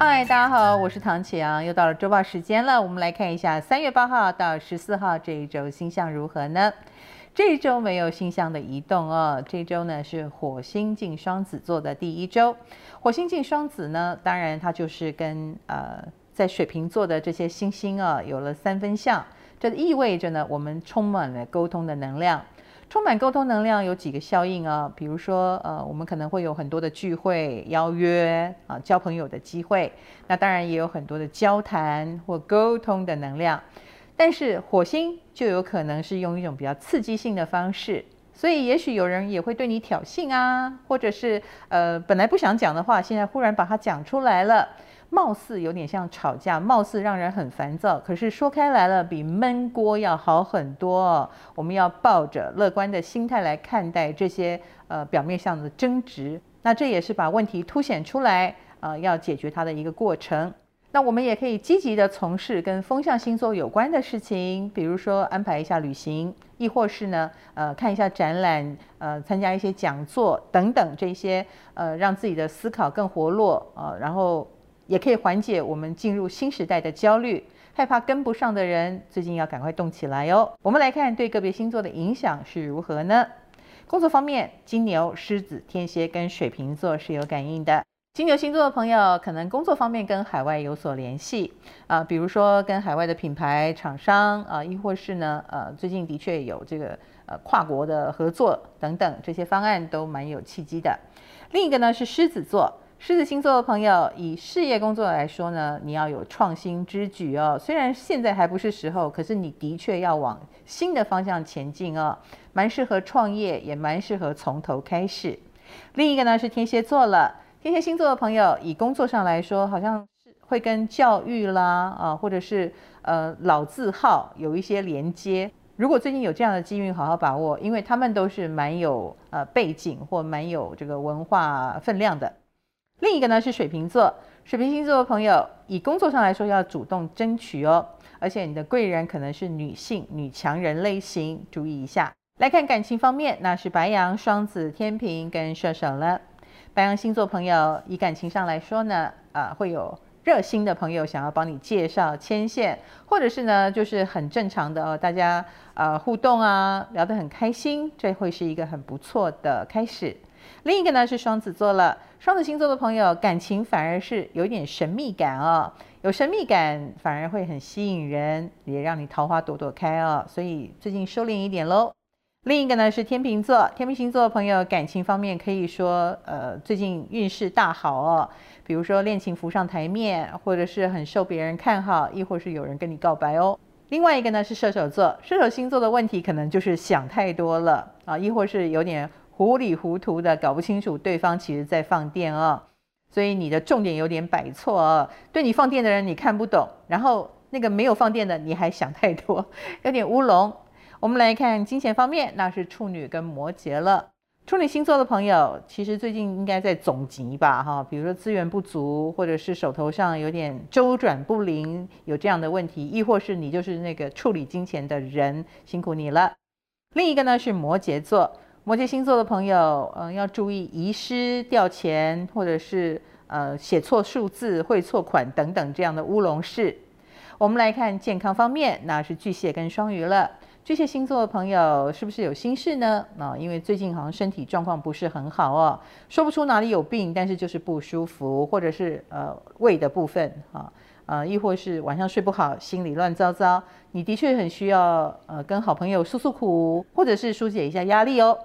嗨，大家好，我是唐启阳，又到了周报时间了。我们来看一下三月八号到十四号这一周星象如何呢？这一周没有星象的移动哦。这一周呢是火星进双子座的第一周。火星进双子呢，当然它就是跟呃在水瓶座的这些星星啊有了三分相，这意味着呢我们充满了沟通的能量。充满沟通能量有几个效应啊，比如说，呃，我们可能会有很多的聚会、邀约啊，交朋友的机会。那当然也有很多的交谈或沟通的能量。但是火星就有可能是用一种比较刺激性的方式，所以也许有人也会对你挑衅啊，或者是呃，本来不想讲的话，现在忽然把它讲出来了。貌似有点像吵架，貌似让人很烦躁，可是说开来了，比闷锅要好很多。我们要抱着乐观的心态来看待这些呃表面上的争执，那这也是把问题凸显出来，呃，要解决它的一个过程。那我们也可以积极地从事跟风象星座有关的事情，比如说安排一下旅行，亦或是呢，呃，看一下展览，呃，参加一些讲座等等这些，呃，让自己的思考更活络，呃，然后。也可以缓解我们进入新时代的焦虑，害怕跟不上的人，最近要赶快动起来哦。我们来看对个别星座的影响是如何呢？工作方面，金牛、狮子、天蝎跟水瓶座是有感应的。金牛星座的朋友可能工作方面跟海外有所联系啊，比如说跟海外的品牌厂商啊，亦或是呢，呃，最近的确有这个呃跨国的合作等等，这些方案都蛮有契机的。另一个呢是狮子座。狮子星座的朋友，以事业工作来说呢，你要有创新之举哦。虽然现在还不是时候，可是你的确要往新的方向前进哦，蛮适合创业，也蛮适合从头开始。另一个呢是天蝎座了，天蝎星座的朋友，以工作上来说，好像是会跟教育啦啊，或者是呃老字号有一些连接。如果最近有这样的机运，好好把握，因为他们都是蛮有呃背景或蛮有这个文化分量的。另一个呢是水瓶座，水瓶星座的朋友，以工作上来说要主动争取哦，而且你的贵人可能是女性、女强人类型，注意一下。来看感情方面，那是白羊、双子、天秤跟射手了。白羊星座朋友，以感情上来说呢，啊，会有热心的朋友想要帮你介绍牵线，或者是呢，就是很正常的哦，大家呃互动啊，聊得很开心，这会是一个很不错的开始。另一个呢是双子座了，双子星座的朋友感情反而是有点神秘感哦，有神秘感反而会很吸引人，也让你桃花朵朵开哦，所以最近收敛一点喽。另一个呢是天秤座，天秤星座的朋友感情方面可以说呃最近运势大好哦，比如说恋情浮上台面，或者是很受别人看好，亦或是有人跟你告白哦。另外一个呢是射手座，射手星座的问题可能就是想太多了啊，亦或是有点。糊里糊涂的搞不清楚对方其实在放电哦，所以你的重点有点摆错哦。对你放电的人你看不懂，然后那个没有放电的你还想太多，有点乌龙。我们来看金钱方面，那是处女跟摩羯了。处女星座的朋友其实最近应该在总集吧哈，比如说资源不足，或者是手头上有点周转不灵，有这样的问题，亦或是你就是那个处理金钱的人，辛苦你了。另一个呢是摩羯座。摩羯星座的朋友，嗯，要注意遗失掉钱，或者是呃写错数字、汇错款等等这样的乌龙事。我们来看健康方面，那是巨蟹跟双鱼了。巨蟹星座的朋友是不是有心事呢？啊，因为最近好像身体状况不是很好哦，说不出哪里有病，但是就是不舒服，或者是呃胃的部分啊，呃，亦或是晚上睡不好，心里乱糟糟。你的确很需要呃跟好朋友诉诉苦，或者是疏解一下压力哦。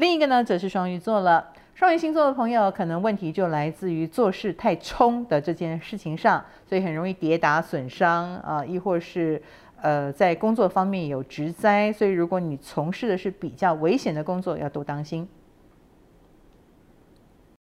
另一个呢，则是双鱼座了。双鱼星座的朋友，可能问题就来自于做事太冲的这件事情上，所以很容易跌打损伤啊，亦或是呃在工作方面有职灾。所以如果你从事的是比较危险的工作，要多当心。